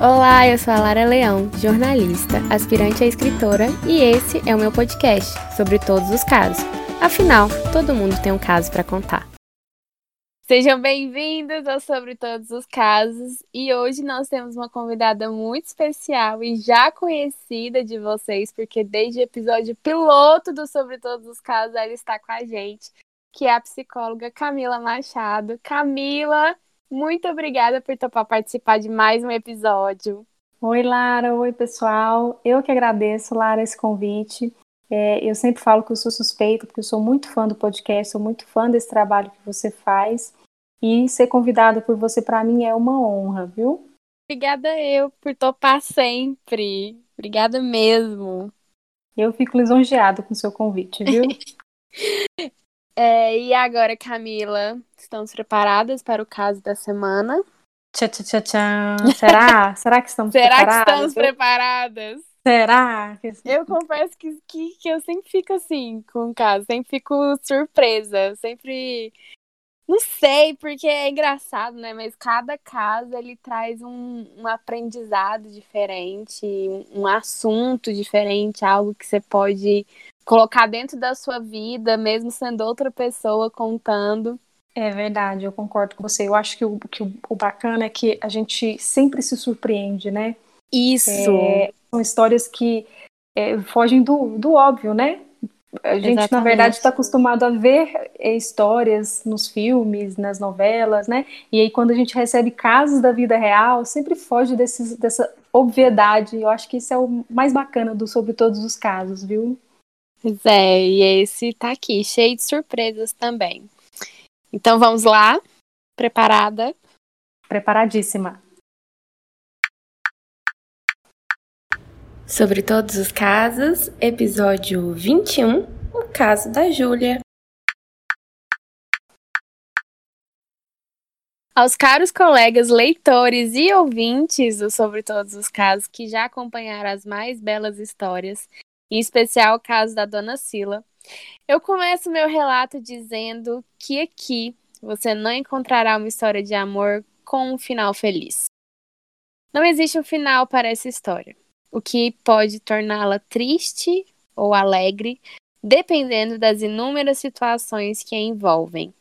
Olá, eu sou a Lara Leão, jornalista, aspirante a escritora, e esse é o meu podcast sobre todos os casos. Afinal, todo mundo tem um caso para contar. Sejam bem-vindos ao Sobre Todos os Casos e hoje nós temos uma convidada muito especial e já conhecida de vocês, porque desde o episódio piloto do Sobre Todos os Casos ela está com a gente, que é a psicóloga Camila Machado. Camila, muito obrigada por topar participar de mais um episódio. Oi, Lara. Oi, pessoal. Eu que agradeço, Lara, esse convite. É, eu sempre falo que eu sou suspeita, porque eu sou muito fã do podcast, sou muito fã desse trabalho que você faz. E ser convidada por você, para mim, é uma honra, viu? Obrigada eu por topar sempre. Obrigada mesmo. Eu fico lisonjeada com o seu convite, viu? É, e agora, Camila, estamos preparadas para o caso da semana? Tchau, tchau, tchau, tchau. Será? Será que estamos Será preparadas? que estamos preparadas? Será? Eu confesso que, que, que eu sempre fico assim com o caso, sempre fico surpresa, sempre. Não sei, porque é engraçado, né? Mas cada caso ele traz um, um aprendizado diferente, um assunto diferente, algo que você pode colocar dentro da sua vida, mesmo sendo outra pessoa contando. É verdade, eu concordo com você. Eu acho que o, que o, bacana é que a gente sempre se surpreende, né? Isso. É, são histórias que é, fogem do, do óbvio, né? A gente, Exatamente. na verdade, está acostumado a ver é, histórias nos filmes, nas novelas, né? E aí, quando a gente recebe casos da vida real, sempre foge desses, dessa obviedade. Eu acho que isso é o mais bacana do Sobre Todos os Casos, viu? Pois é, e esse tá aqui, cheio de surpresas também. Então vamos lá? Preparada? Preparadíssima. Sobre todos os casos, episódio 21, o caso da Júlia. Aos caros colegas leitores e ouvintes do Sobre Todos os Casos que já acompanharam as mais belas histórias, em especial o caso da dona Sila. Eu começo meu relato dizendo que aqui você não encontrará uma história de amor com um final feliz. Não existe um final para essa história, o que pode torná-la triste ou alegre, dependendo das inúmeras situações que a envolvem.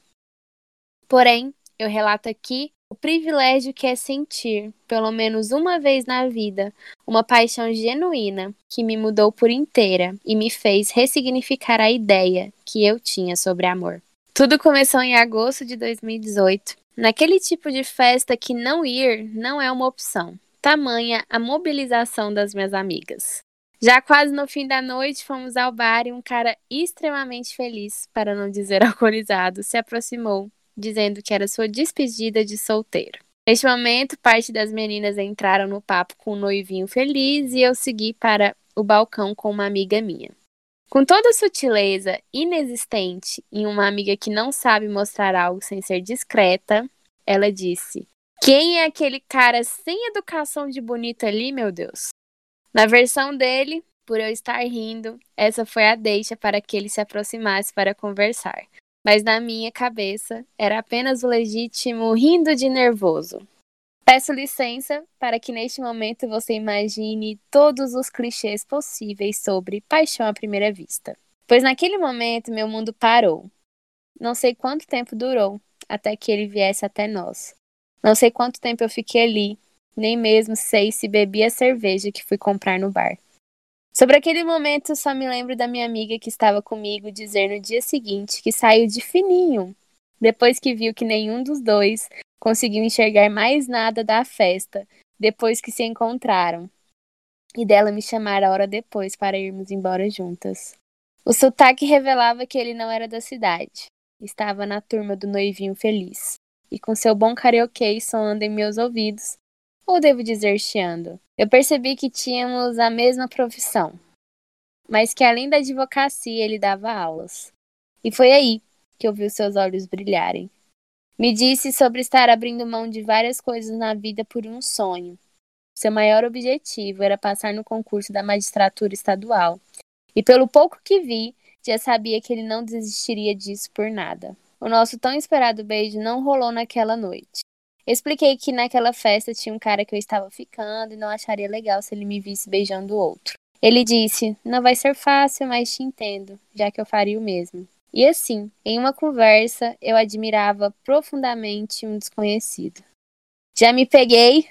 Porém, eu relato aqui o privilégio que é sentir, pelo menos uma vez na vida, uma paixão genuína que me mudou por inteira e me fez ressignificar a ideia que eu tinha sobre amor. Tudo começou em agosto de 2018, naquele tipo de festa que não ir não é uma opção, tamanha a mobilização das minhas amigas. Já quase no fim da noite, fomos ao bar e um cara extremamente feliz, para não dizer alcoolizado, se aproximou dizendo que era sua despedida de solteiro. Neste momento, parte das meninas entraram no papo com o noivinho feliz e eu segui para o balcão com uma amiga minha. Com toda a sutileza inexistente em uma amiga que não sabe mostrar algo sem ser discreta, ela disse: Quem é aquele cara sem educação de bonito ali, meu Deus? Na versão dele, por eu estar rindo, essa foi a deixa para que ele se aproximasse para conversar mas na minha cabeça era apenas o legítimo rindo de nervoso. Peço licença para que neste momento você imagine todos os clichês possíveis sobre paixão à primeira vista. Pois naquele momento meu mundo parou. Não sei quanto tempo durou até que ele viesse até nós. Não sei quanto tempo eu fiquei ali, nem mesmo sei se bebi a cerveja que fui comprar no bar. Sobre aquele momento, só me lembro da minha amiga que estava comigo dizer no dia seguinte que saiu de fininho, depois que viu que nenhum dos dois conseguiu enxergar mais nada da festa, depois que se encontraram, e dela me chamar a hora depois para irmos embora juntas. O sotaque revelava que ele não era da cidade, estava na turma do noivinho feliz, e com seu bom carioquês soando em meus ouvidos, ou devo dizer chiando. Eu percebi que tínhamos a mesma profissão, mas que além da advocacia ele dava aulas. E foi aí que eu vi os seus olhos brilharem. Me disse sobre estar abrindo mão de várias coisas na vida por um sonho. Seu maior objetivo era passar no concurso da magistratura estadual. E pelo pouco que vi, já sabia que ele não desistiria disso por nada. O nosso tão esperado beijo não rolou naquela noite. Expliquei que naquela festa tinha um cara que eu estava ficando e não acharia legal se ele me visse beijando outro. Ele disse: Não vai ser fácil, mas te entendo, já que eu faria o mesmo. E assim, em uma conversa, eu admirava profundamente um desconhecido. Já me peguei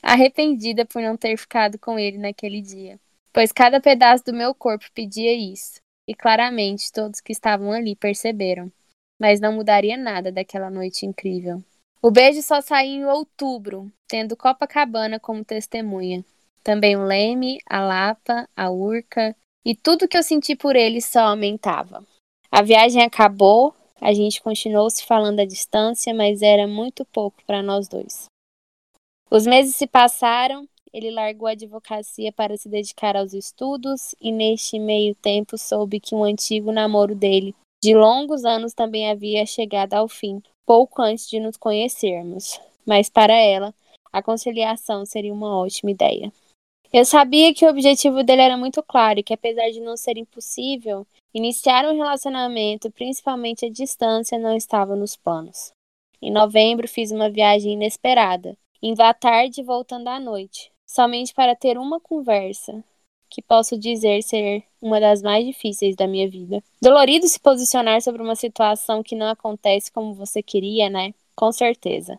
arrependida por não ter ficado com ele naquele dia, pois cada pedaço do meu corpo pedia isso, e claramente todos que estavam ali perceberam. Mas não mudaria nada daquela noite incrível. O beijo só saiu em outubro, tendo Copacabana como testemunha. Também o Leme, a Lapa, a Urca, e tudo que eu senti por ele só aumentava. A viagem acabou, a gente continuou se falando à distância, mas era muito pouco para nós dois. Os meses se passaram, ele largou a advocacia para se dedicar aos estudos, e neste meio tempo soube que um antigo namoro dele, de longos anos, também havia chegado ao fim, pouco antes de nos conhecermos. Mas para ela, a conciliação seria uma ótima ideia. Eu sabia que o objetivo dele era muito claro e que, apesar de não ser impossível, iniciar um relacionamento, principalmente à distância, não estava nos planos. Em novembro, fiz uma viagem inesperada indo à tarde e voltando à noite, somente para ter uma conversa, que posso dizer ser uma das mais difíceis da minha vida. Dolorido se posicionar sobre uma situação que não acontece como você queria, né? Com certeza.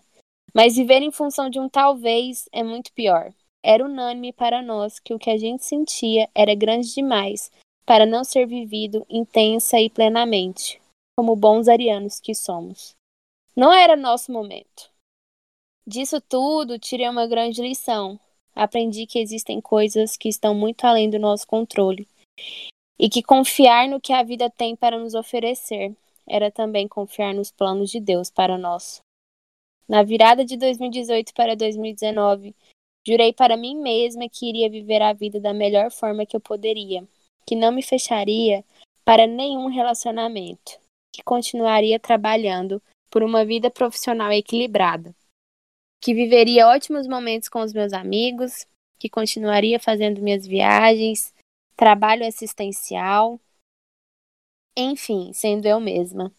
Mas viver em função de um talvez é muito pior. Era unânime para nós que o que a gente sentia era grande demais para não ser vivido intensa e plenamente, como bons arianos que somos. Não era nosso momento. Disso tudo, tirei uma grande lição. Aprendi que existem coisas que estão muito além do nosso controle e que confiar no que a vida tem para nos oferecer era também confiar nos planos de Deus para nós. Na virada de 2018 para 2019, jurei para mim mesma que iria viver a vida da melhor forma que eu poderia, que não me fecharia para nenhum relacionamento, que continuaria trabalhando por uma vida profissional equilibrada que viveria ótimos momentos com os meus amigos, que continuaria fazendo minhas viagens, trabalho assistencial, enfim, sendo eu mesma.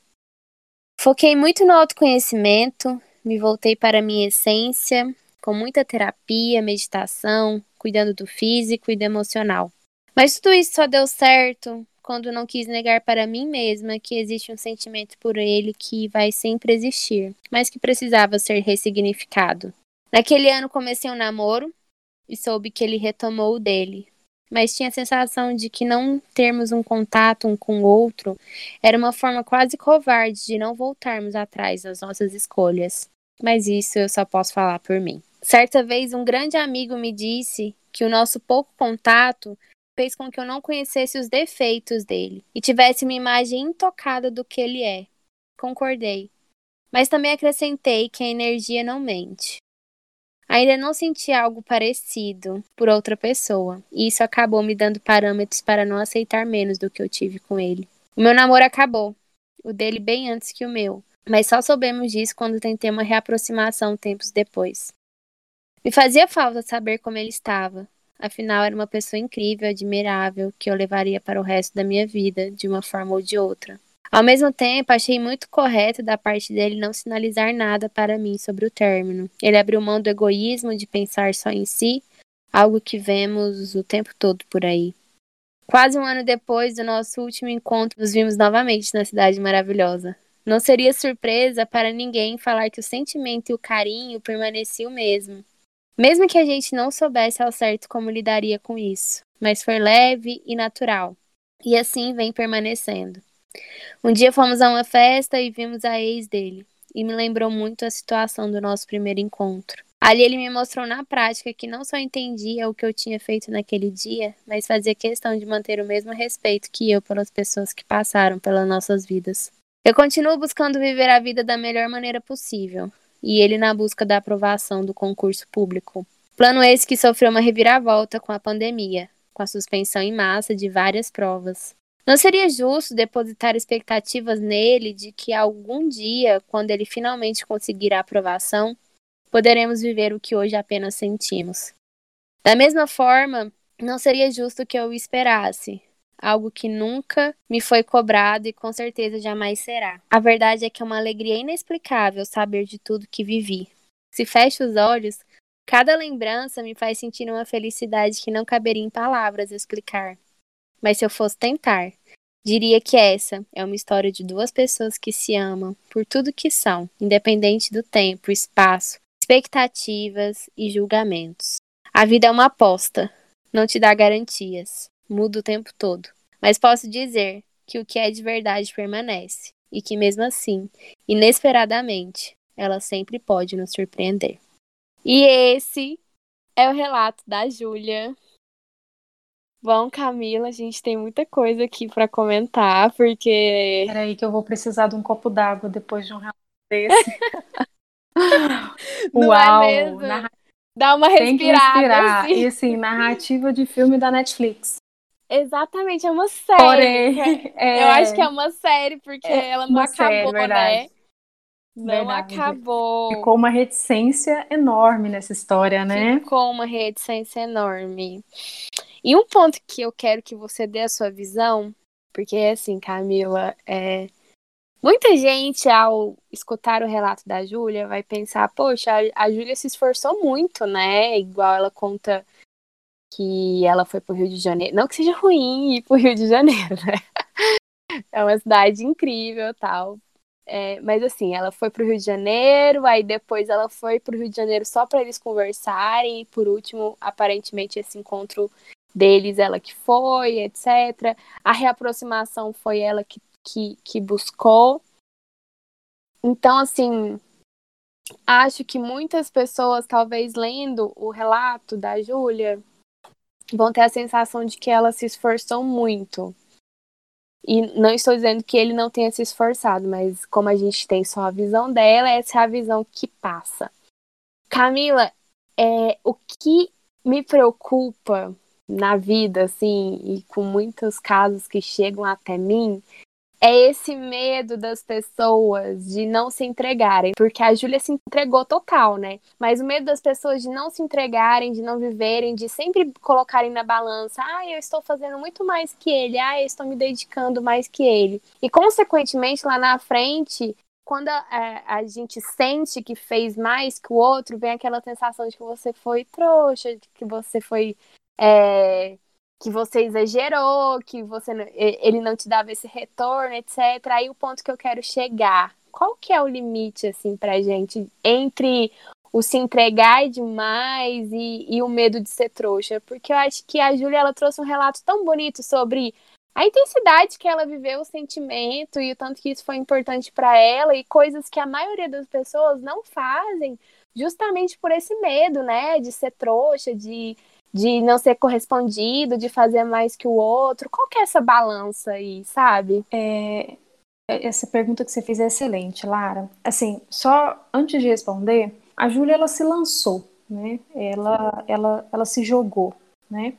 Foquei muito no autoconhecimento, me voltei para a minha essência, com muita terapia, meditação, cuidando do físico e do emocional. Mas tudo isso só deu certo quando não quis negar para mim mesma que existe um sentimento por ele que vai sempre existir, mas que precisava ser ressignificado. Naquele ano comecei um namoro e soube que ele retomou o dele, mas tinha a sensação de que não termos um contato um com o outro era uma forma quase covarde de não voltarmos atrás das nossas escolhas. Mas isso eu só posso falar por mim. Certa vez, um grande amigo me disse que o nosso pouco contato fez com que eu não conhecesse os defeitos dele e tivesse uma imagem intocada do que ele é. Concordei. Mas também acrescentei que a energia não mente. Ainda não senti algo parecido por outra pessoa, e isso acabou me dando parâmetros para não aceitar menos do que eu tive com ele. O meu namoro acabou, o dele bem antes que o meu, mas só soubemos disso quando tentei uma reaproximação tempos depois. Me fazia falta saber como ele estava, Afinal, era uma pessoa incrível, admirável, que eu levaria para o resto da minha vida, de uma forma ou de outra. Ao mesmo tempo, achei muito correto da parte dele não sinalizar nada para mim sobre o término. Ele abriu mão do egoísmo de pensar só em si, algo que vemos o tempo todo por aí. Quase um ano depois do nosso último encontro, nos vimos novamente na cidade maravilhosa. Não seria surpresa para ninguém falar que o sentimento e o carinho permaneciam o mesmo. Mesmo que a gente não soubesse ao certo como lidaria com isso, mas foi leve e natural. E assim vem permanecendo. Um dia fomos a uma festa e vimos a ex dele, e me lembrou muito a situação do nosso primeiro encontro. Ali ele me mostrou na prática que não só entendia o que eu tinha feito naquele dia, mas fazia questão de manter o mesmo respeito que eu pelas pessoas que passaram pelas nossas vidas. Eu continuo buscando viver a vida da melhor maneira possível, e ele na busca da aprovação do concurso público. Plano esse que sofreu uma reviravolta com a pandemia, com a suspensão em massa de várias provas. Não seria justo depositar expectativas nele de que algum dia, quando ele finalmente conseguir a aprovação, poderemos viver o que hoje apenas sentimos. Da mesma forma, não seria justo que eu esperasse, algo que nunca me foi cobrado e com certeza jamais será. A verdade é que é uma alegria inexplicável saber de tudo que vivi. Se fecho os olhos, cada lembrança me faz sentir uma felicidade que não caberia em palavras explicar. Mas se eu fosse tentar, diria que essa é uma história de duas pessoas que se amam por tudo que são, independente do tempo, espaço, expectativas e julgamentos. A vida é uma aposta, não te dá garantias, muda o tempo todo. Mas posso dizer que o que é de verdade permanece e que mesmo assim, inesperadamente, ela sempre pode nos surpreender. E esse é o relato da Júlia. Bom, Camila, a gente tem muita coisa aqui para comentar, porque. Peraí, que eu vou precisar de um copo d'água depois de um relato desse. Não é Uau! É mesmo? Narra... Dá uma respirada. Tem que respirar. Assim. E assim, narrativa de filme da Netflix. Exatamente, é uma série. Porém, é... Eu acho que é uma série, porque é ela não acabou, série, né? Não verdade. acabou. Ficou uma reticência enorme nessa história, né? Ficou uma reticência enorme. E um ponto que eu quero que você dê a sua visão, porque assim, Camila, é, Muita gente, ao escutar o relato da Júlia, vai pensar: poxa, a Júlia se esforçou muito, né? Igual ela conta que ela foi pro Rio de Janeiro. Não que seja ruim ir pro Rio de Janeiro, né? É uma cidade incrível tal. É, mas assim, ela foi pro Rio de Janeiro, aí depois ela foi pro Rio de Janeiro só para eles conversarem, e por último, aparentemente, esse encontro deles, ela que foi, etc. A reaproximação foi ela que que, que buscou. Então, assim, acho que muitas pessoas, talvez lendo o relato da Júlia, vão ter a sensação de que ela se esforçou muito. E não estou dizendo que ele não tenha se esforçado, mas como a gente tem só a visão dela, essa é a visão que passa. Camila, é, o que me preocupa na vida, assim, e com muitos casos que chegam até mim, é esse medo das pessoas de não se entregarem, porque a Júlia se entregou total, né? Mas o medo das pessoas de não se entregarem, de não viverem, de sempre colocarem na balança, ah, eu estou fazendo muito mais que ele, ah, eu estou me dedicando mais que ele. E consequentemente lá na frente, quando a, a, gente sente que fez mais que o outro, vem aquela sensação de que você foi trouxa, de que você foi é, que você exagerou, que você ele não te dava esse retorno, etc. Aí o ponto que eu quero chegar, qual que é o limite assim pra gente entre o se entregar demais e, e o medo de ser trouxa? Porque eu acho que a Júlia ela trouxe um relato tão bonito sobre a intensidade que ela viveu o sentimento e o tanto que isso foi importante para ela e coisas que a maioria das pessoas não fazem justamente por esse medo, né, de ser trouxa, de de não ser correspondido, de fazer mais que o outro? Qual que é essa balança aí, sabe? É, essa pergunta que você fez é excelente, Lara. Assim, só antes de responder, a Júlia ela se lançou, né? Ela, ela, ela se jogou, né?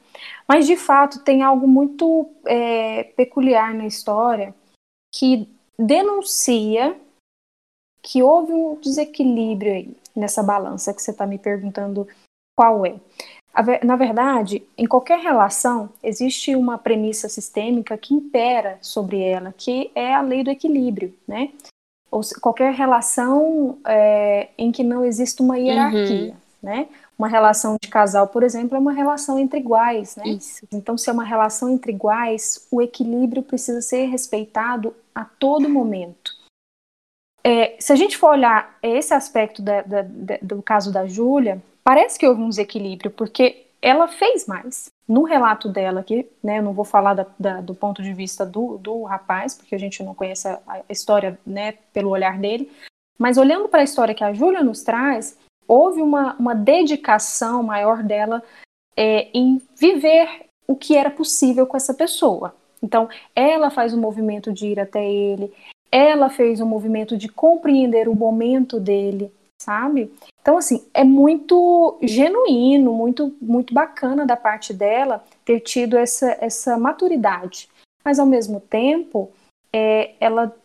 Mas de fato tem algo muito é, peculiar na história que denuncia que houve um desequilíbrio aí nessa balança que você está me perguntando qual é. Na verdade, em qualquer relação, existe uma premissa sistêmica que impera sobre ela, que é a lei do equilíbrio, né? Ou qualquer relação é, em que não existe uma hierarquia, uhum. né? Uma relação de casal, por exemplo, é uma relação entre iguais, né? Isso. Então, se é uma relação entre iguais, o equilíbrio precisa ser respeitado a todo momento. É, se a gente for olhar esse aspecto da, da, da, do caso da Júlia, parece que houve um desequilíbrio, porque ela fez mais. No relato dela, aqui, né, eu não vou falar da, da, do ponto de vista do, do rapaz, porque a gente não conhece a, a história né, pelo olhar dele, mas olhando para a história que a Júlia nos traz, houve uma, uma dedicação maior dela é, em viver o que era possível com essa pessoa. Então, ela faz o um movimento de ir até ele, ela fez um movimento de compreender o momento dele, sabe? Então, assim, é muito genuíno, muito, muito bacana da parte dela ter tido essa, essa maturidade. Mas, ao mesmo tempo, é, ela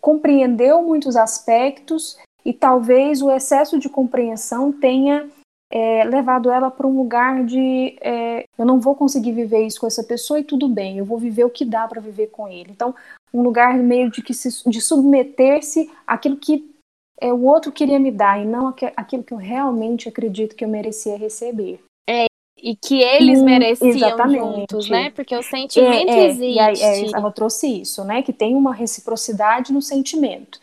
compreendeu muitos aspectos e talvez o excesso de compreensão tenha é, levado ela para um lugar de é, eu não vou conseguir viver isso com essa pessoa e tudo bem, eu vou viver o que dá para viver com ele. Então, um lugar meio de que de submeter-se àquilo que é, o outro queria me dar e não aquilo que eu realmente acredito que eu merecia receber. É, e que eles hum, mereciam exatamente. juntos, né? Porque o sentimento é, é, existe. E aí, é, ela trouxe isso, né? Que tem uma reciprocidade no sentimento.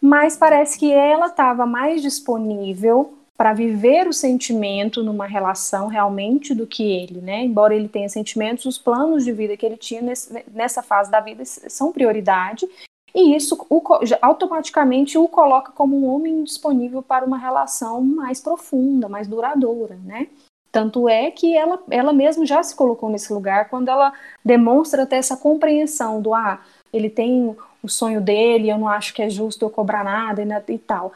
Mas parece que ela estava mais disponível para viver o sentimento numa relação realmente do que ele, né? Embora ele tenha sentimentos, os planos de vida que ele tinha nesse, nessa fase da vida são prioridade e isso o, automaticamente o coloca como um homem disponível para uma relação mais profunda, mais duradoura, né? Tanto é que ela, ela mesma já se colocou nesse lugar quando ela demonstra até essa compreensão do ah, ele tem o sonho dele, eu não acho que é justo eu cobrar nada e, e tal.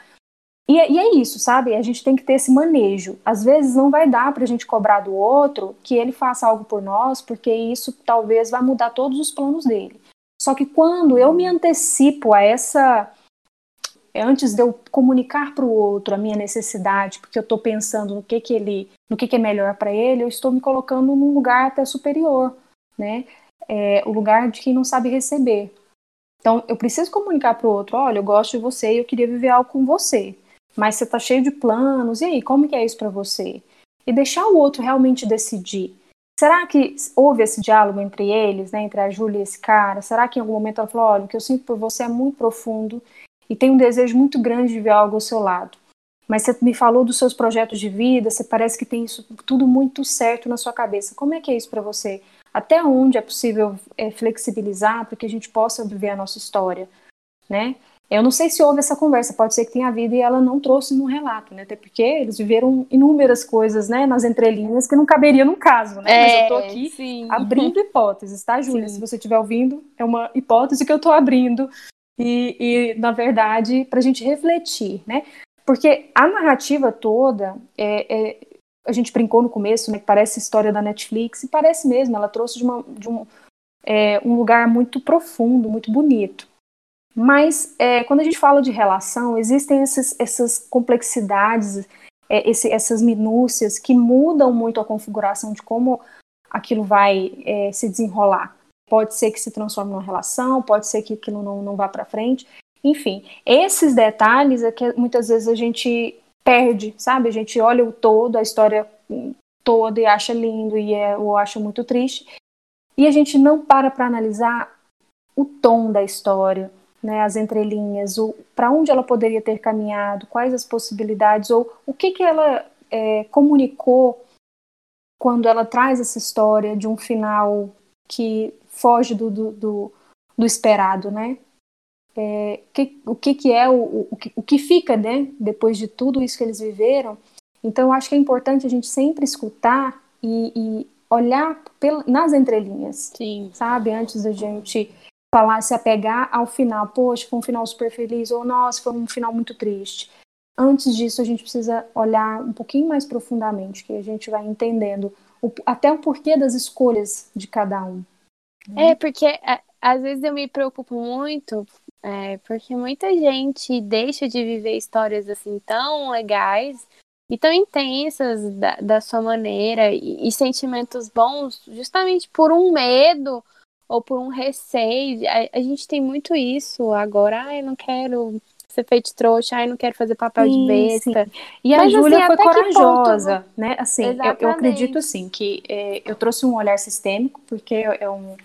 E, e, é isso, sabe? A gente tem que ter esse manejo. Às vezes não vai dar para a gente cobrar do outro que ele faça algo por nós, porque isso talvez vai mudar todos os planos dele. Só que quando eu me antecipo a essa. Antes de eu comunicar para o outro a minha necessidade, porque eu estou pensando no que, que ele, no que, que é melhor para ele, eu estou me colocando num lugar até superior, né? É, o lugar de quem não sabe receber. Então, eu preciso comunicar para o outro: olha, eu gosto de você e eu queria viver algo com você, mas você está cheio de planos, e aí, como que é isso para você? E deixar o outro realmente decidir. Será que houve esse diálogo entre eles, né, entre a Júlia e esse cara? Será que em algum momento ela falou: olha, o que eu sinto por você é muito profundo e tenho um desejo muito grande de ver algo ao seu lado? Mas você me falou dos seus projetos de vida, você parece que tem isso tudo muito certo na sua cabeça. Como é que é isso para você? Até onde é possível é, flexibilizar para que a gente possa viver a nossa história, né? Eu não sei se houve essa conversa, pode ser que tenha havido e ela não trouxe no relato, né? Até porque eles viveram inúmeras coisas, né, nas entrelinhas que não caberia num caso, né? É, Mas eu tô é, aqui sim. abrindo hipóteses, tá, Júlia? Se você estiver ouvindo, é uma hipótese que eu tô abrindo e, e na verdade, para a gente refletir, né? Porque a narrativa toda, é, é, a gente brincou no começo, né, que parece história da Netflix, e parece mesmo, ela trouxe de, uma, de um, é, um lugar muito profundo, muito bonito. Mas é, quando a gente fala de relação, existem esses, essas complexidades, é, esse, essas minúcias que mudam muito a configuração de como aquilo vai é, se desenrolar. Pode ser que se transforme numa relação, pode ser que aquilo não, não vá para frente. Enfim, esses detalhes é que muitas vezes a gente perde, sabe? A gente olha o todo, a história toda e acha lindo e é, ou acha muito triste. E a gente não para para analisar o tom da história, né, as entrelinhas, para onde ela poderia ter caminhado, quais as possibilidades, ou o que, que ela é, comunicou quando ela traz essa história de um final que foge do, do, do, do esperado, né? É, que, o que, que é o, o, que, o que fica, né, depois de tudo isso que eles viveram. Então, eu acho que é importante a gente sempre escutar e, e olhar pela, nas entrelinhas, Sim. sabe? Antes da gente falar, se apegar ao final. Poxa, foi um final super feliz, ou nossa, foi um final muito triste. Antes disso, a gente precisa olhar um pouquinho mais profundamente, que a gente vai entendendo o, até o porquê das escolhas de cada um. Né? É, porque é, às vezes eu me preocupo muito, é, porque muita gente deixa de viver histórias assim tão legais e tão intensas da, da sua maneira e, e sentimentos bons justamente por um medo ou por um receio. A, a gente tem muito isso agora. Ai, não quero ser feito trouxa, ai, não quero fazer papel sim, de besta. Sim. E Mas, a Júlia assim, foi corajosa, ponto... né? Assim, eu, eu, acredito assim que é, eu trouxe um olhar sistêmico, porque é um,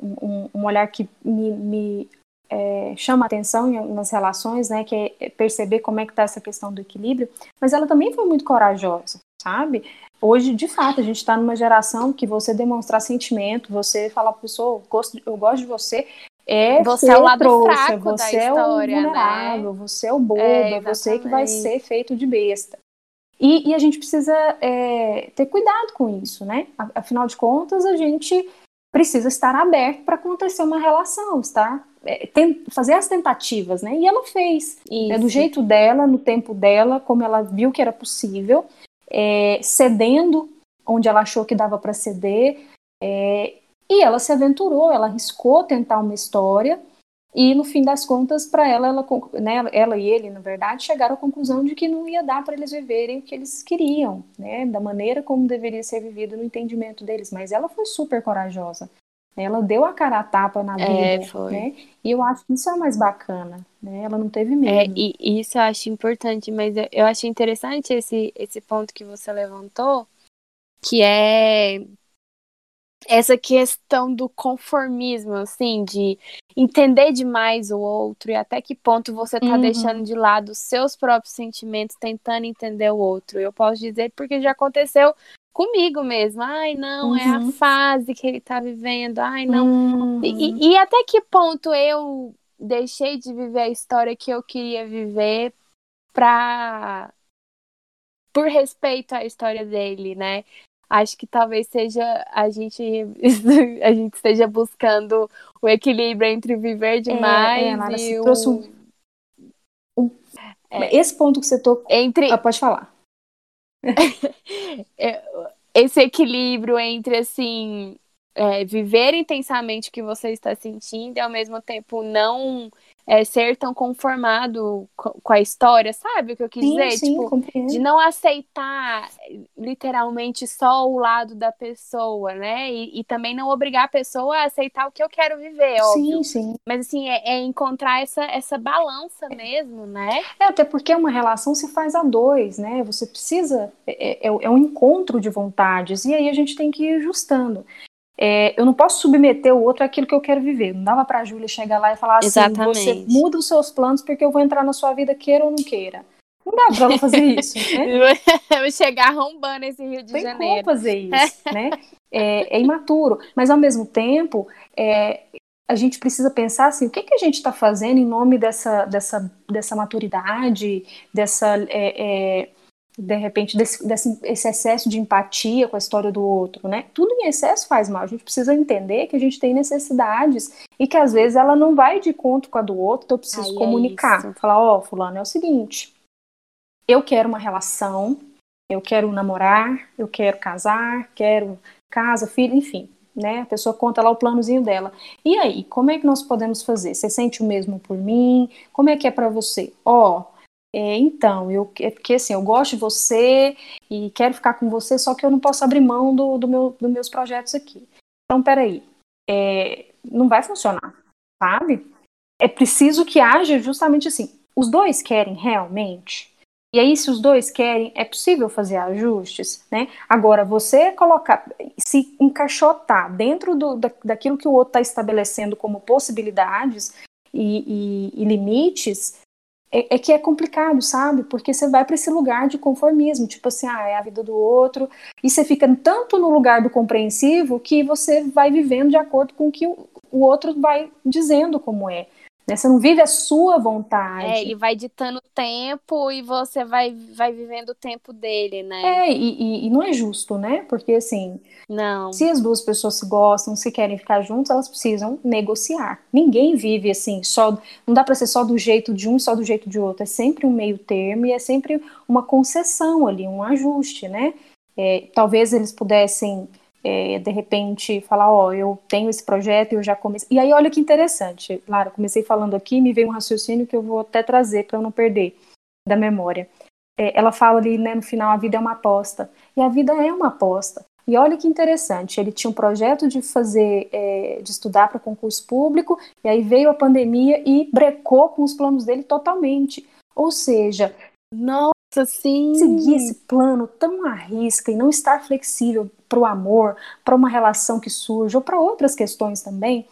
um, um olhar que me, me é, chama atenção nas relações, né? Que é perceber como é que está essa questão do equilíbrio. Mas ela também foi muito corajosa, sabe? Hoje, de fato, a gente está numa geração que você demonstrar sentimento, você falar para a pessoa, eu gosto de você, é você é o lado trouxa, fraco você da é história, o vulnerável, né? você é o bobo, é, é você que vai ser feito de besta. E, e a gente precisa é, ter cuidado com isso, né? Afinal de contas, a gente precisa estar aberto para acontecer uma relação, estar é, tem, fazer as tentativas, né? E ela fez, é do jeito dela, no tempo dela, como ela viu que era possível é, cedendo onde ela achou que dava para ceder, é, e ela se aventurou, ela arriscou tentar uma história, e no fim das contas, para ela, ela, né, ela e ele, na verdade, chegaram à conclusão de que não ia dar para eles viverem o que eles queriam, né, da maneira como deveria ser vivido no entendimento deles. Mas ela foi super corajosa. Ela deu a cara a tapa na É, vida, foi. né? E eu acho que isso é mais bacana, né? Ela não teve É, medo. e, e isso eu acho importante, mas eu, eu achei interessante esse, esse ponto que você levantou, que é essa questão do conformismo, assim, de entender demais o outro e até que ponto você tá Uhum. deixando de lado os seus próprios sentimentos, tentando entender o outro. Eu posso dizer porque já aconteceu comigo mesmo. Ai, não, é a Uhum. fase que ele tá vivendo. Ai, não. Uhum. E, e até que ponto eu deixei de viver a história que eu queria viver pra... por respeito à história dele, né? Acho que talvez seja a gente a gente esteja buscando o equilíbrio entre viver demais é, Lara, e o trouxe um- É. Esse ponto que você tocou. entre Ah, pode falar. esse equilíbrio entre assim é, viver intensamente o que você está sentindo e ao mesmo tempo não é, ser tão conformado co- com a história, sabe o que eu quis Sim, dizer? sim, tipo, compreendo. de não aceitar literalmente só o lado da pessoa, né? E, e também não obrigar a pessoa a aceitar o que eu quero viver, óbvio. Sim, sim. Mas assim, é, é encontrar essa, essa balança mesmo, né? É, até porque uma relação se faz a dois, né? Você precisa. É, é, é um encontro de vontades, e aí a gente tem que ir ajustando. É, eu não posso submeter o outro àquilo que eu quero viver. Não dava pra Júlia chegar lá e falar assim: Exatamente. você muda os seus planos porque eu vou entrar na sua vida, queira ou não queira. Não dá pra ela fazer isso, né? Eu chegar arrombando esse Rio de tem Janeiro. como fazer isso, né? É, é imaturo, mas ao mesmo tempo é, a gente precisa pensar assim, o que, que a gente está fazendo em nome dessa, dessa, dessa maturidade, dessa é, é, de repente desse, desse esse excesso de empatia com a história do outro, né? Tudo em excesso faz mal. A gente precisa entender que a gente tem necessidades e que às vezes ela não vai de conta com a do outro, então eu preciso Aí é comunicar, isso. falar, ó, fulano, é o seguinte, eu quero uma relação, eu quero namorar, eu quero casar, quero casa, filho, enfim, né? A pessoa conta lá o planozinho dela. E aí, como é que nós podemos fazer? Você sente o mesmo por mim? Como é que é para você? Ó, é, então, eu é porque assim, eu gosto de você e quero ficar com você, só que eu não posso abrir mão do, do meu, dos meus projetos aqui. Então, peraí, é, não vai funcionar, sabe? É preciso que haja justamente assim. Os dois querem realmente? E aí, se os dois querem, é possível fazer ajustes, né? Agora, você colocar, se encaixotar dentro do, da, daquilo que o outro está estabelecendo como possibilidades e, e, e limites, é, é, que é complicado, sabe? Porque você vai para esse lugar de conformismo, tipo assim, ah, é a vida do outro, e você fica tanto no lugar do compreensivo que você vai vivendo de acordo com o que o, o outro vai dizendo como é. Né? Você não vive a sua vontade. É, ele vai ditando o tempo e você vai, vai vivendo o tempo dele, né? É, e, e, e, não é justo, né? Porque assim, não. se as duas pessoas se gostam, se querem ficar juntas, elas precisam negociar. Ninguém vive assim, só. Não dá para ser só do jeito de um e só do jeito de outro. É sempre um meio termo e é sempre uma concessão ali, um ajuste, né? É, talvez eles pudessem é, de repente falar, ó, eu tenho esse projeto e eu já comecei. E aí, olha que interessante, Lara, comecei falando aqui, me veio um raciocínio que eu vou até trazer para eu não perder da memória. É, ela fala ali, né, no final, a vida é uma aposta. E a vida é uma aposta. E olha que interessante, ele tinha um projeto de fazer, é, de estudar para concurso público, e aí veio a pandemia e brecou com os planos dele totalmente. Ou seja, sim. Seguir esse plano tão à risca e não estar flexível para o amor, para uma relação que surge ou para outras questões também,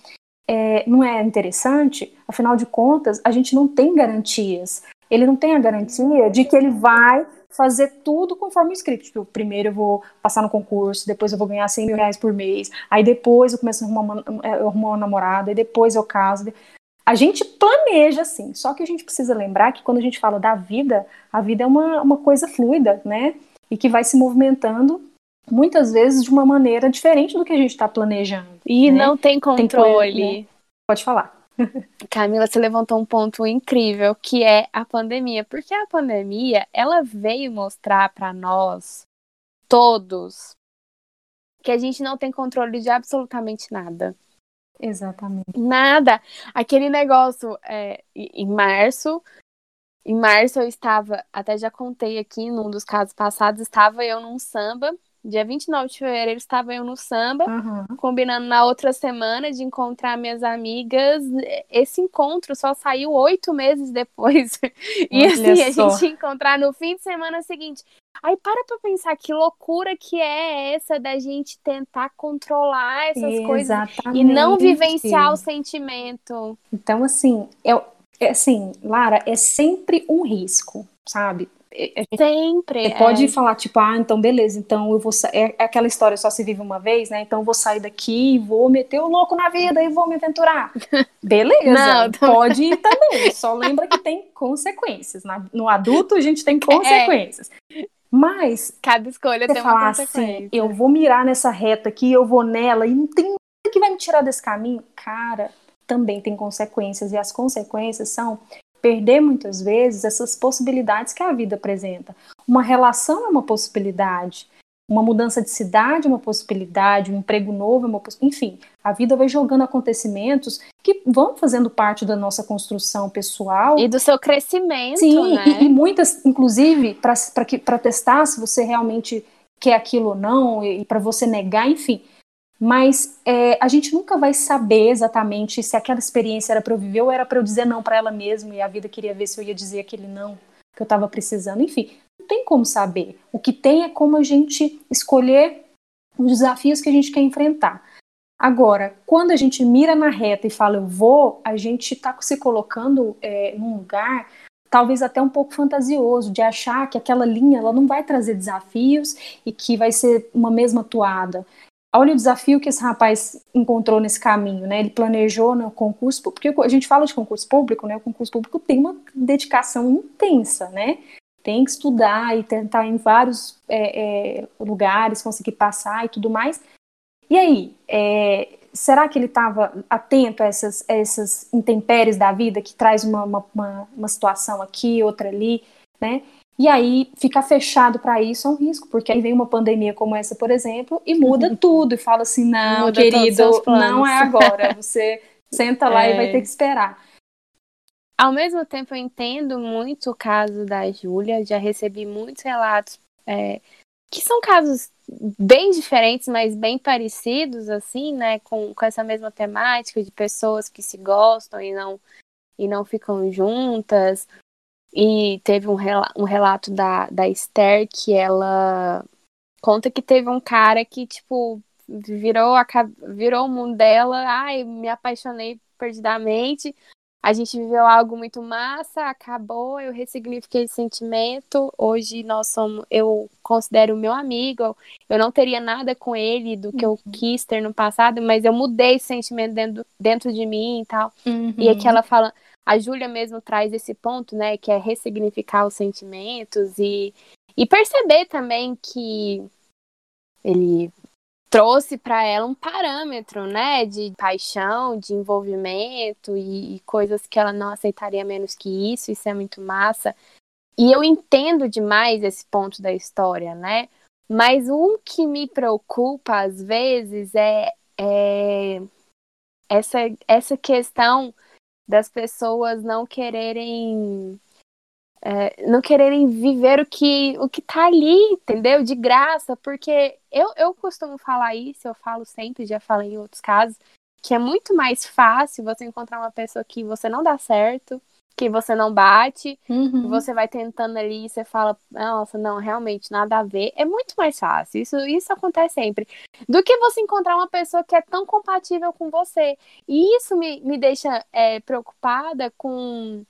é, não é interessante? Afinal de contas, a gente não tem garantias. Ele não tem a garantia de que ele vai fazer tudo conforme o script. Tipo, primeiro eu vou passar no concurso, depois eu vou ganhar 100 mil reais por mês, aí depois eu começo a arrumar uma, eu arrumo uma namorada, e depois eu caso. A gente planeja assim, só que a gente precisa lembrar que quando a gente fala da vida, a vida é uma, uma coisa fluida, né? E que vai se movimentando muitas vezes de uma maneira diferente do que a gente está planejando. E né? não tem controle. Tem coisa, né? Pode falar. Camila, você levantou um ponto incrível, que é a pandemia. Porque a pandemia, ela veio mostrar para nós, todos, que a gente não tem controle de absolutamente nada. Exatamente. Nada. Aquele negócio é, em março. Em março eu estava, até já contei aqui num dos casos passados, estava eu num samba Dia 29 de fevereiro eles estavam eu no samba, Uhum. combinando na outra semana de encontrar minhas amigas. Esse encontro só saiu oito meses depois. E assim, a gente ia encontrar no fim de semana seguinte. Aí para pra pensar que loucura que é essa da gente tentar controlar essas coisas Exatamente. e não vivenciar o sentimento. Então, assim, é, é assim, Lara, é sempre um risco, sabe? É- é- Sempre. Você é. pode falar, tipo, ah, então beleza, então eu vou. É, é aquela história só se vive uma vez, né? Então eu vou sair daqui e vou meter o louco na vida e vou me aventurar. Beleza, Não, tô- pode ir também. Só lembra que tem consequências. Na- no adulto a gente tem consequências. Mas Cada escolha tem uma falar assim, eu vou mirar nessa reta aqui, eu vou nela e não tem nada que vai me tirar desse caminho, cara, também tem consequências. E as consequências são perder muitas vezes essas possibilidades que a vida apresenta. Uma relação é uma possibilidade, uma mudança de cidade é uma possibilidade, um emprego novo é uma possibilidade. Enfim, a vida vai jogando acontecimentos que vão fazendo parte da nossa construção pessoal. E do seu crescimento, Sim, né? e, e muitas, inclusive, para testar se você realmente quer aquilo ou não, e, para você negar, enfim. Mas é, a gente nunca vai saber exatamente se aquela experiência era para eu viver ou era para eu dizer não para ela mesma e a vida queria ver se eu ia dizer aquele não que eu estava precisando. Enfim, não tem como saber. O que tem é como a gente escolher os desafios que a gente quer enfrentar. Agora, quando a gente mira na reta e fala eu vou, a gente está se colocando é, num lugar talvez até um pouco fantasioso de achar que aquela linha ela não vai trazer desafios e que vai ser uma mesma toada. Olha o desafio que esse rapaz encontrou nesse caminho, né? Ele planejou no concurso, porque a gente fala de concurso público, né? O concurso público tem uma dedicação intensa, né? Tem que estudar e tentar em vários é, é, lugares conseguir passar e tudo mais. E aí, é, será que ele estava atento a essas, a essas intempéries da vida que traz uma, uma, uma, situação aqui, outra ali, né? E aí, ficar fechado para isso é um risco, porque aí vem uma pandemia como essa, por exemplo, e muda tudo, e fala assim: não, Muda querido, seus planos." não é agora. Você senta lá e É. vai ter que esperar. Ao mesmo tempo, eu entendo muito o caso da Júlia. Já recebi muitos relatos é, que são casos bem diferentes, mas bem parecidos, assim, né? Com, com essa mesma temática de pessoas que se gostam e não, e não ficam juntas. E teve um, rela- um relato da, da Esther que ela conta que teve um cara que, tipo, virou, a, virou o mundo dela. Ai, me apaixonei perdidamente. A gente viveu algo muito massa, acabou, eu ressignifiquei esse sentimento. Hoje nós somos, eu considero meu amigo. Eu não teria nada com ele do que eu quis ter no passado, mas eu mudei esse sentimento dentro, dentro de mim e tal. E aqui ela fala, a Júlia mesmo traz esse ponto, né, que é ressignificar os sentimentos e, e perceber também que ele trouxe para ela um parâmetro, né, de paixão, de envolvimento e, e coisas que ela não aceitaria menos que isso, isso é muito massa. E eu entendo demais esse ponto da história, né? Mas o que me preocupa às vezes é, é essa, essa questão das pessoas não quererem é, não quererem viver o que o que tá ali, entendeu? De graça, porque eu, eu costumo falar isso, eu falo sempre, já falei em outros casos, que é muito mais fácil você encontrar uma pessoa que você não dá certo, que você não bate, Uhum. você vai tentando ali e você fala, nossa, não, realmente nada a ver. É muito mais fácil. Isso, isso acontece sempre. Do que você encontrar uma pessoa que é tão compatível com você. E isso me, me deixa é, preocupada com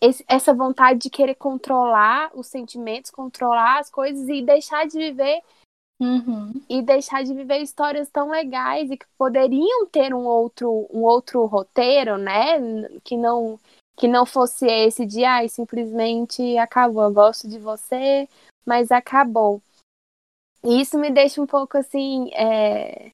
esse- essa vontade de querer controlar os sentimentos, controlar as coisas e deixar de viver Uhum. e deixar de viver histórias tão legais e que poderiam ter um outro um outro roteiro, né? Que não que não fosse esse de ai, simplesmente acabou, eu gosto de você, mas acabou. E isso me deixa um pouco assim, é,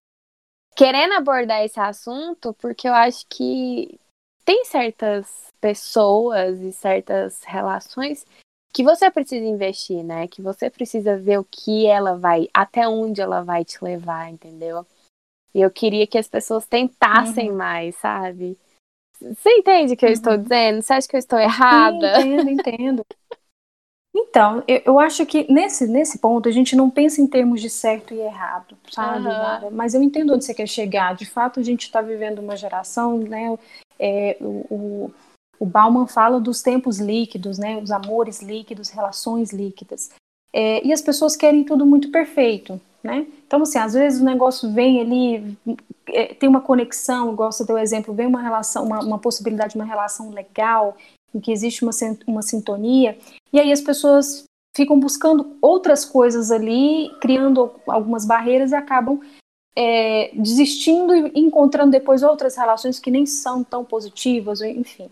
querendo abordar esse assunto, porque eu acho que tem certas pessoas e certas relações que você precisa investir, né? Que você precisa ver o que ela vai, até onde ela vai te levar, entendeu? E eu queria que as pessoas tentassem mais, sabe? Você entende o que eu estou Uhum. dizendo? Você acha que eu estou Sim, errada? entendo, entendo. Então, eu, eu, acho que nesse, nesse ponto a gente não pensa em termos de certo e errado, sabe, uhum. Mas eu entendo onde você quer chegar. De fato, a gente está vivendo uma geração, né? É, o, o Bauman fala dos tempos líquidos, né? Os amores líquidos, relações líquidas. É, e as pessoas querem tudo muito perfeito, né? Então, assim, às vezes o negócio vem ali, é, tem uma conexão, igual você deu o exemplo, vem uma relação, uma, uma possibilidade de uma relação legal, em que existe uma, uma sintonia, e aí as pessoas ficam buscando outras coisas ali, criando algumas barreiras e acabam é, desistindo e encontrando depois outras relações que nem são tão positivas, enfim.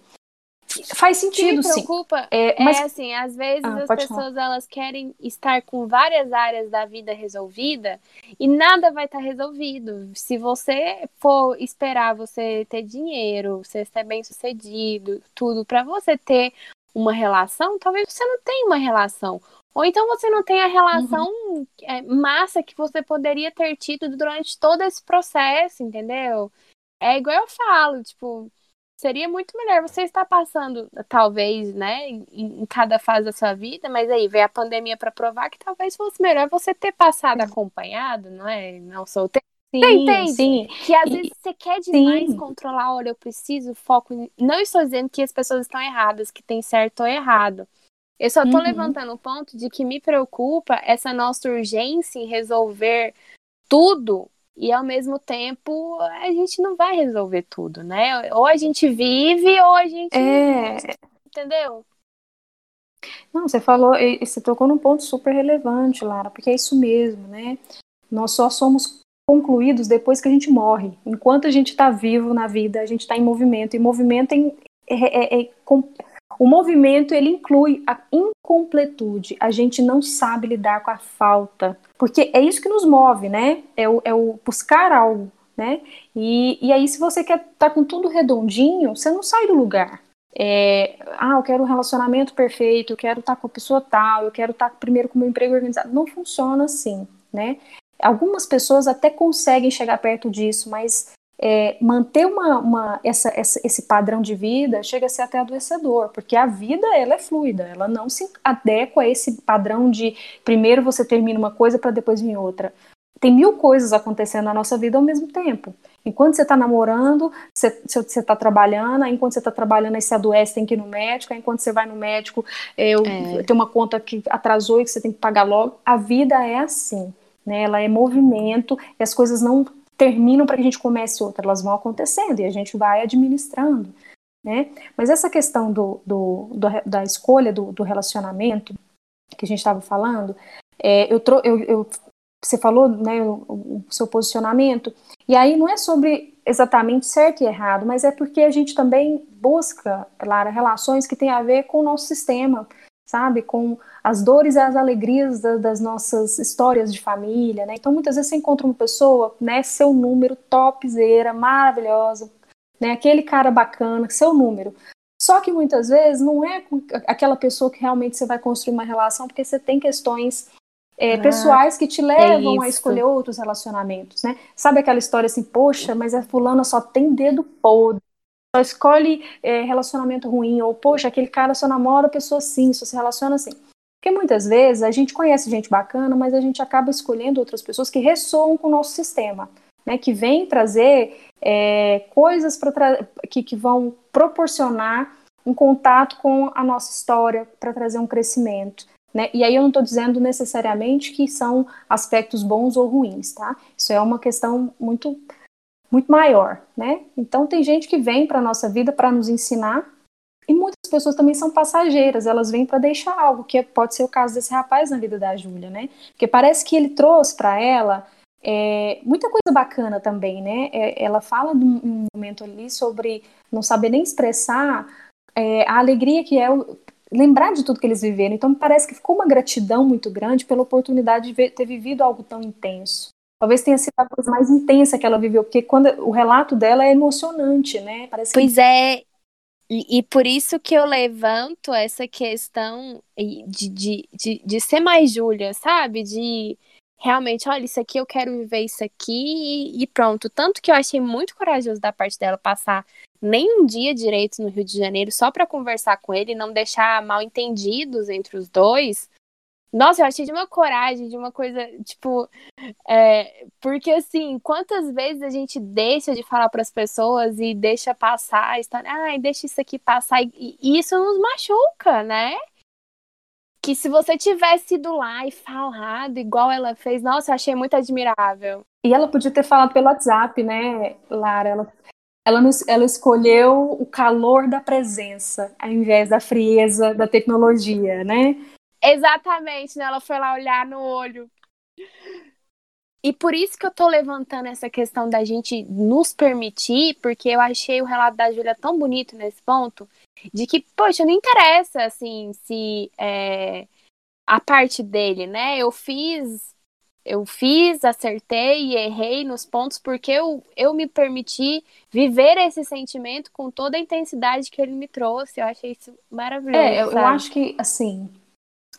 Faz sentido, sim. Me preocupa sim. é, mas... é assim, às vezes ah, as pessoas falar. elas querem estar com várias áreas da vida resolvida e nada vai estar resolvido. Se você for esperar você ter dinheiro, você ser bem sucedido, tudo para você ter uma relação, talvez você não tenha uma relação. Ou então você não tem a relação uhum. é, massa que você poderia ter tido durante todo esse processo, entendeu? É igual eu falo, tipo, seria muito melhor você estar passando, talvez, né, em, cada fase da sua vida, mas aí veio a pandemia para provar que talvez fosse melhor você ter passado acompanhado, não é? Não solteiro. Sim, você entende? Sim. Que às vezes você quer demais sim. controlar, olha, eu preciso foco. Não estou dizendo que as pessoas estão erradas, que tem certo ou errado. Eu só estou uhum. levantando o ponto de que me preocupa essa nossa urgência em resolver tudo e ao mesmo tempo a gente não vai resolver tudo, né? Ou a gente vive ou a gente. É... Entendeu? Não, você falou, você tocou num ponto super relevante, Lara, porque é isso mesmo, né? Nós só somos concluídos depois que a gente morre. Enquanto a gente está vivo na vida, a gente está em movimento. E movimento é, é, é o movimento ele inclui a incompletude. A gente não sabe lidar com a falta, porque é isso que nos move, né? É o, é o buscar algo, né? E, e aí, se você quer estar tá com tudo redondinho, você não sai do lugar. É, ah, eu quero um relacionamento perfeito, eu quero estar tá com a pessoa tal, eu quero estar tá primeiro com o meu emprego organizado. Não funciona assim, né? Algumas pessoas até conseguem chegar perto disso, mas é, manter uma, uma essa, essa, esse padrão de vida chega a ser até adoecedor, porque a vida ela é fluida, ela não se adequa a esse padrão de primeiro você termina uma coisa para depois vir outra. Tem mil coisas acontecendo na nossa vida ao mesmo tempo. Enquanto você está namorando, você está trabalhando, enquanto você está trabalhando, aí você adoece, tem que ir no médico, enquanto você vai no médico, é, é. tem uma conta que atrasou e que você tem que pagar logo. A vida é assim, né? Ela é movimento e as coisas não terminam para que a gente comece outra, elas vão acontecendo e a gente vai administrando. Né? Mas essa questão do, do, do da escolha do, do, relacionamento que a gente estava falando, é, eu, eu, eu, você falou né, o, o, seu posicionamento, e aí não é sobre exatamente certo e errado, mas é porque a gente também busca, Lara, relações que têm a ver com o nosso sistema, sabe? Com as dores e as alegrias da, das nossas histórias de família, né? Então, muitas vezes você encontra uma pessoa, né, seu número, topzera, maravilhosa, né, aquele cara bacana, seu número. Só que muitas vezes não é aquela pessoa que realmente você vai construir uma relação, porque você tem questões é, ah, pessoais que te levam é a escolher outros relacionamentos, né? Sabe aquela história assim, poxa, mas a fulana só tem dedo podre só escolhe é, relacionamento ruim, ou, poxa, aquele cara só namora pessoa assim, só se relaciona assim. Porque muitas vezes a gente conhece gente bacana, mas a gente acaba escolhendo outras pessoas que ressoam com o nosso sistema, né? Que vêm trazer é, coisas tra que, que vão proporcionar um contato com a nossa história para trazer um crescimento. Né? E aí eu não estou dizendo necessariamente que são aspectos bons ou ruins, tá? Isso é uma questão muito muito maior, né? Então tem gente que vem para a nossa vida para nos ensinar e muitas pessoas também são passageiras, elas vêm para deixar algo, que pode ser o caso desse rapaz na vida da Júlia, né? Porque parece que ele trouxe para ela é, muita coisa bacana também, né? É, ela fala num momento ali sobre não saber nem expressar é, a alegria que é o, lembrar de tudo que eles viveram. Então parece que ficou uma gratidão muito grande pela oportunidade de ver, ter vivido algo tão intenso. Talvez tenha sido a coisa mais intensa que ela viveu, porque quando o relato dela é emocionante, né? Parece pois que... é, e, e, por isso que eu levanto essa questão de, de, de, de ser mais Júlia, sabe? De realmente, olha, isso aqui eu quero viver isso aqui e, pronto. Tanto que eu achei muito corajoso da parte dela passar nem um dia direito no Rio de Janeiro só para conversar com ele, não deixar mal entendidos entre os dois. Nossa, eu achei de uma coragem, de uma coisa, tipo, é, porque assim, quantas vezes a gente deixa de falar para as pessoas e deixa passar história, ai, deixa isso aqui passar, e, e isso nos machuca, né? Que se você tivesse ido lá e falado igual ela fez, nossa, eu achei muito admirável. E ela podia ter falado pelo WhatsApp, né, Lara? Ela, ela, nos, ela escolheu o calor da presença, ao invés da frieza da tecnologia, né? Exatamente, né? Ela foi lá olhar no olho. E por isso que eu tô levantando essa questão da gente nos permitir, porque eu achei o relato da Júlia tão bonito nesse ponto, de que, poxa, não interessa, assim, se é, a parte dele, né? Eu fiz, eu fiz, acertei e errei nos pontos porque eu, eu me permiti viver esse sentimento com toda a intensidade que ele me trouxe. Eu achei isso maravilhoso. É, eu, eu acho que, assim,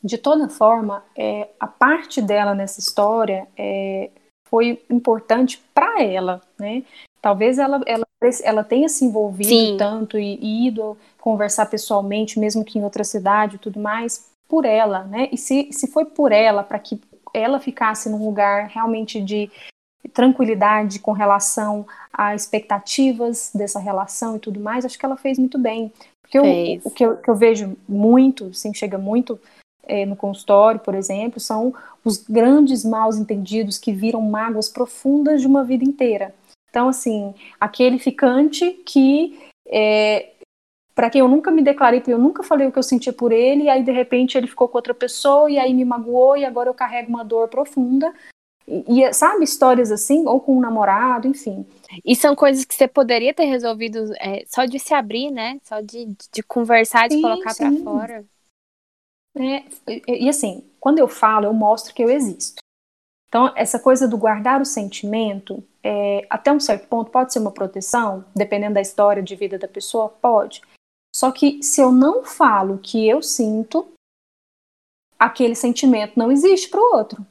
de toda forma, é, a parte dela nessa história é, foi importante para ela, né? Talvez ela, ela, ela tenha se envolvido Sim. tanto e, e, ido conversar pessoalmente, mesmo que em outra cidade e tudo mais, por ela, né? E se, se foi por ela, para que ela ficasse num lugar realmente de tranquilidade com relação a expectativas dessa relação e tudo mais, acho que ela fez muito bem. Porque eu, o que eu, que eu vejo muito, sim, chega muito é, no consultório, por exemplo, são os grandes maus entendidos que viram mágoas profundas de uma vida inteira. Então, assim, aquele ficante que é, para quem eu nunca me declarei, porque eu nunca falei o que eu sentia por ele, e aí de repente ele ficou com outra pessoa, e aí me magoou, e agora eu carrego uma dor profunda. E, e sabe, histórias assim, ou com um namorado, enfim. E são coisas que você poderia ter resolvido é, só de se abrir, né? Só de, de conversar, de sim, colocar para fora. É, e, e assim, quando eu falo, eu mostro que eu existo. Então, essa coisa do guardar o sentimento, é, até um certo ponto, pode ser uma proteção, dependendo da história de vida da pessoa, pode. Só que se eu não falo o que eu sinto, aquele sentimento não existe para o outro.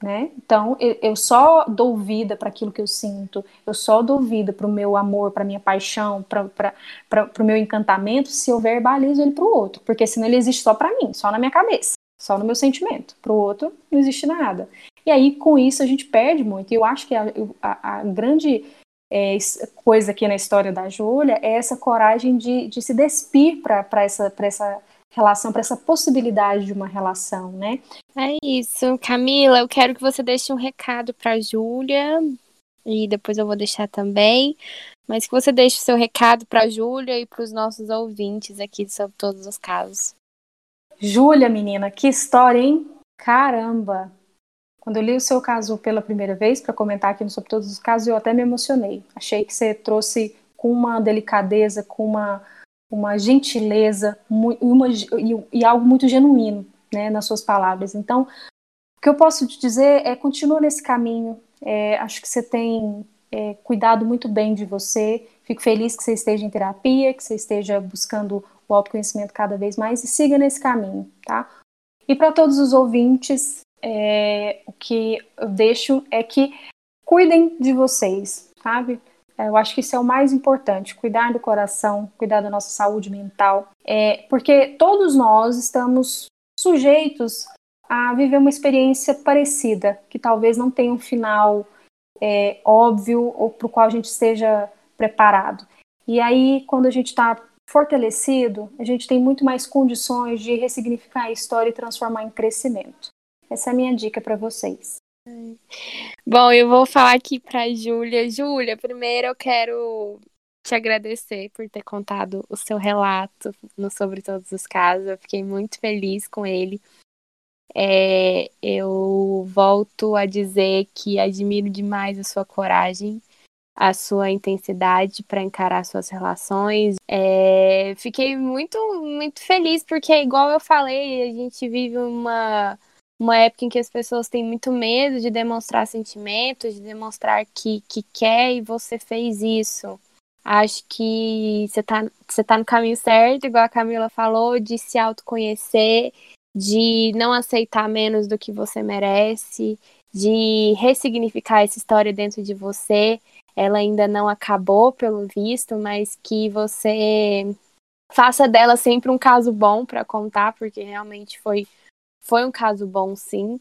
Né? Então, eu, só dou vida para aquilo que eu sinto, eu só dou vida para o meu amor, para minha paixão, para o meu encantamento, se eu verbalizo ele para o outro, porque senão ele existe só para mim, só na minha cabeça, só no meu sentimento. Para o outro, não existe nada. E aí, com isso, a gente perde muito. E eu acho que a, a, a grande é, coisa aqui na história da Júlia é essa coragem de, de se despir para essa, essa relação, para essa possibilidade de uma relação, né? É isso. Camila, eu quero que você deixe um recado para a Júlia e depois eu vou deixar também. Mas que você deixe o seu recado para a Júlia e para os nossos ouvintes aqui sobre todos os casos. Júlia, menina, que história, hein? Caramba! Quando eu li o seu caso pela primeira vez, para comentar aqui sobre todos os casos, eu até me emocionei. Achei que você trouxe com uma delicadeza, com uma uma gentileza uma, e, algo muito genuíno né, nas suas palavras. Então, o que eu posso te dizer é continua nesse caminho. É, acho que você tem é, cuidado muito bem de você. Fico feliz que você esteja em terapia, que você esteja buscando o autoconhecimento cada vez mais e siga nesse caminho, tá? E para todos os ouvintes, é, o que eu deixo é que cuidem de vocês, sabe? É, eu acho que isso é o mais importante, cuidar do coração, cuidar da nossa saúde mental, é, porque todos nós estamos sujeitos a viver uma experiência parecida, que talvez não tenha um final é, óbvio ou para o qual a gente esteja preparado. E aí, quando a gente está fortalecido, a gente tem muito mais condições de ressignificar a história e transformar em crescimento. Essa é a minha dica para vocês. Bom, eu vou falar aqui para Júlia. Júlia, primeiro eu quero te agradecer por ter contado o seu relato no Sobre Todos os Casos. Eu fiquei muito feliz com ele. É, eu volto a dizer que admiro demais a sua coragem, a sua intensidade para encarar suas relações. É, fiquei muito, muito feliz porque, igual eu falei, a gente vive uma uma época em que as pessoas têm muito medo de demonstrar sentimentos, de demonstrar que, que quer e você fez isso. Acho que você tá, você tá no caminho certo, igual a Camila falou, de se autoconhecer, de não aceitar menos do que você merece, de ressignificar essa história dentro de você. Ela ainda não acabou, pelo visto, mas que você faça dela sempre um caso bom para contar, porque realmente foi, foi um caso bom, sim.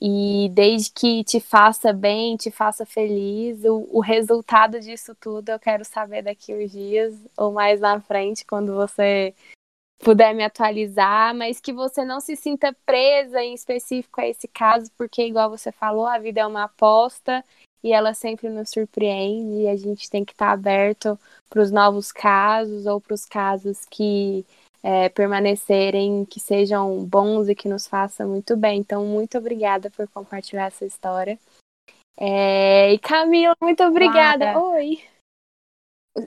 E desde que te faça bem, te faça feliz, o, o resultado disso tudo eu quero saber daqui uns dias ou mais na frente, quando você puder me atualizar, mas que você não se sinta presa em específico a esse caso, porque, igual você falou, a vida é uma aposta e ela sempre nos surpreende e a gente tem que estar aberto para os novos casos ou para os casos que é, permanecerem, que sejam bons e que nos façam muito bem. Então, muito obrigada por compartilhar essa história. É, e Camila, muito obrigada. Oi.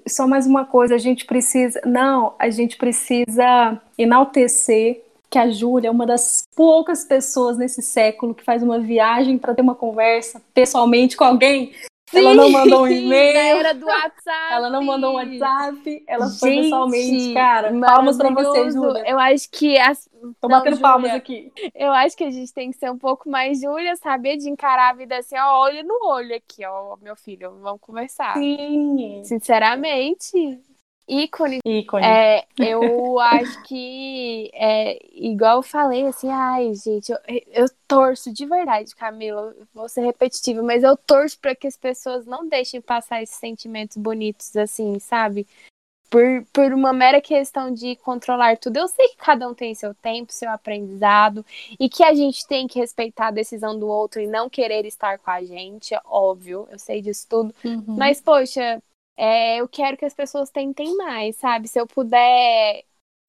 Só mais uma coisa, a gente precisa. Não, a gente precisa enaltecer que a Júlia é uma das poucas pessoas nesse século que faz uma viagem para ter uma conversa pessoalmente com alguém Sim, ela não mandou um e-mail. Era do WhatsApp. Ela não mandou um WhatsApp. Ela Gente, foi pessoalmente, cara. Palmas pra você, Júlia. Eu acho que. As... Tô não, batendo palmas aqui. Eu acho que a gente tem que ser um pouco mais Júlia, saber de encarar a vida assim, ó, olho no olho aqui, ó, meu filho. Vamos conversar. Sim. Sinceramente, ícone. Ícone. É, eu acho que, é, igual eu falei, assim, ai, gente, eu, eu torço de verdade, Camila, vou ser repetitiva, mas eu torço para que as pessoas não deixem passar esses sentimentos bonitos, assim, sabe? Por, por uma mera questão de controlar tudo. Eu sei que cada um tem seu tempo, seu aprendizado, e que a gente tem que respeitar a decisão do outro e não querer estar com a gente, é óbvio, eu sei disso tudo. Uhum. Mas, poxa, é, eu quero que as pessoas tentem mais, sabe? Se eu puder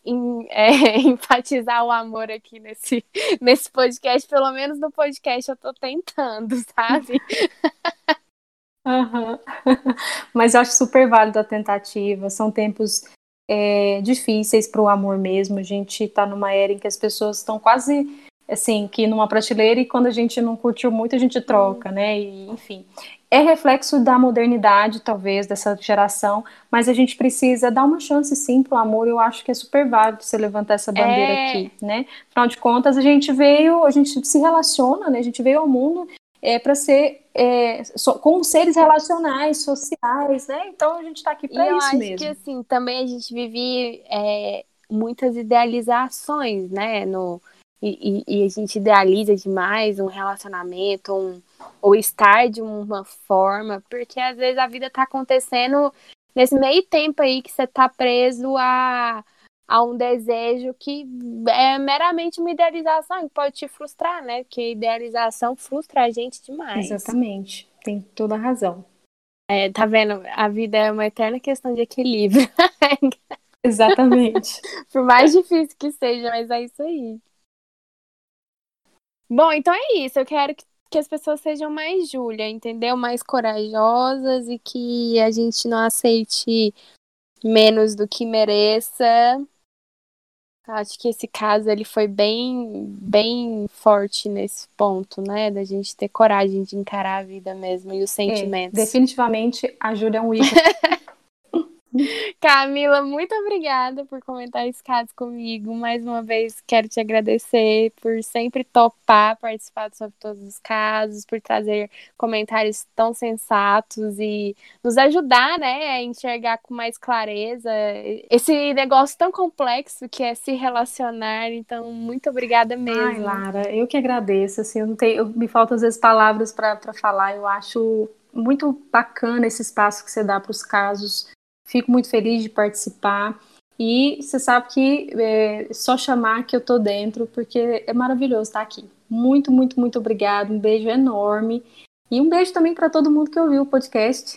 em, é, enfatizar o amor aqui nesse, nesse podcast, pelo menos no podcast eu tô tentando, sabe? Uhum. Mas eu acho super válido a tentativa. São tempos é, difíceis para o amor mesmo. A gente está numa era em que as pessoas estão quase assim, que numa prateleira e quando a gente não curtiu muito a gente troca, né? E, enfim é reflexo da modernidade, talvez, dessa geração, mas a gente precisa dar uma chance sim pro amor. Eu acho que é super válido você levantar essa bandeira é... aqui, né? Afinal de contas, a gente veio, a gente se relaciona, né? A gente veio ao mundo é, para ser é, so, com seres relacionais, sociais, né? Então a gente está aqui para isso mesmo. Eu acho que assim também a gente vive é, muitas idealizações, né? No, e, e, e a gente idealiza demais um relacionamento, um ou estar de uma forma, porque às vezes a vida tá acontecendo nesse meio tempo aí que você tá preso a, a um desejo que é meramente uma idealização que pode te frustrar, né? Porque idealização frustra a gente demais. Exatamente, tem toda a razão. É, tá vendo? A vida é uma eterna questão de equilíbrio. Exatamente. Por mais difícil que seja, mas é isso aí. Bom, então é isso. Eu quero que que as pessoas sejam mais Júlia, entendeu? Mais corajosas e que a gente não aceite menos do que mereça. Acho que esse caso ele foi bem, bem forte nesse ponto, né? Da gente ter coragem de encarar a vida mesmo e os é, sentimentos. É, definitivamente a Júlia é um ícone. Camila, muito obrigada por comentar esse caso comigo. Mais uma vez, quero te agradecer por sempre topar participar sobre todos os casos, por trazer comentários tão sensatos e nos ajudar, né, a enxergar com mais clareza esse negócio tão complexo que é se relacionar. Então, muito obrigada mesmo. Ai, Lara, eu que agradeço. Assim, eu não tenho, eu, me faltam às vezes palavras para falar. Eu acho muito bacana esse espaço que você dá para os casos Fico muito feliz de participar. E você sabe que é só chamar que eu tô dentro, porque é maravilhoso estar aqui. Muito, muito, muito obrigado. Um beijo enorme. E um beijo também para todo mundo que ouviu o podcast.